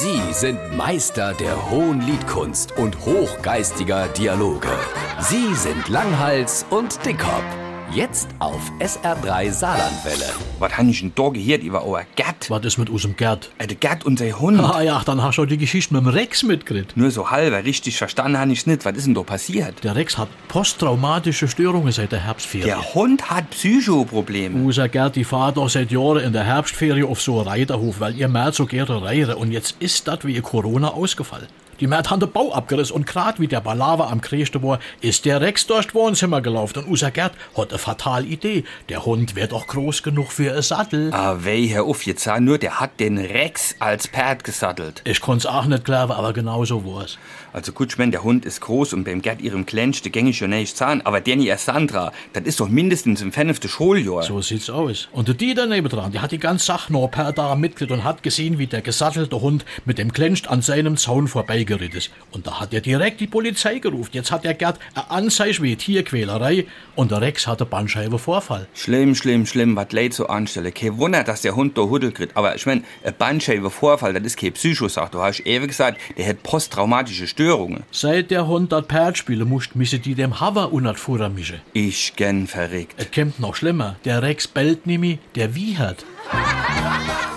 Sie sind Meister der hohen Liedkunst und hochgeistiger Dialoge. Sie sind Langhals und Dickhop. Jetzt auf SR3 Saarlandwelle. Was han ich denn da gehört über euer Gerd? Was ist mit unserem Gerd? Äh, der Gerd und sein Hund. Ah ja, dann hast du die Geschichte mit dem Rex mitgekriegt. Nur so halber, richtig verstanden han ich's nicht. Was ist denn da passiert? Der Rex hat posttraumatische Störungen seit der Herbstferie. Der Hund hat Psychoprobleme. Unser Gerd, die fahrt doch seit Jahren in der Herbstferie auf so einen Reiterhof, weil ihr Märt so gerne reire. Und jetzt ist das wie ihr Corona ausgefallen. Die Märt haben den Bau abgerissen und grad wie der Balava am Kriegste war, ist der Rex durchs Wohnzimmer gelaufen und unser Gerd hat eine fatale Idee. Der Hund wird doch groß genug für ein Sattel. Ah, weh, Herr Uff, jetzt sah nur, der hat den Rex als Pferd gesattelt. Ich konnt's auch nicht glauben, aber genau so war's. Also gut, ich mein, der Hund ist groß und beim Gerd ihrem Klensch, der gängig schon nicht zahn. Aber der nie Sandra, das ist doch mindestens im fünften Schuljahr. So sieht's aus. Und der Dieter nebendran, der hat die ganze Sache noch per da mitgekriegt und hat gesehen, wie der gesattelte Hund mit dem Klensch an seinem Zaun vorbeigeritten ist. Und da hat er direkt die Polizei gerufen. Jetzt hat der Gerd eine Anzeige wie Tierquälerei und der Rex hatte Bandscheibenvorfall. Schlimm, schlimm, schlimm, was Leid so anstelle. Kein Wunder, dass der Hund da Huddel kriegt. Aber ich mein, ein Bandscheibenvorfall, das ist kein Psychosache. Du hast ewig gesagt, der hat posttraumatische Störungen. Seit der Hund das Pferd spielen musste, müsse die dem Haver unat Futter mischen. Ich gern verrückt. Es kommt noch schlimmer. Der Rex bellt nämlich, der wiehert.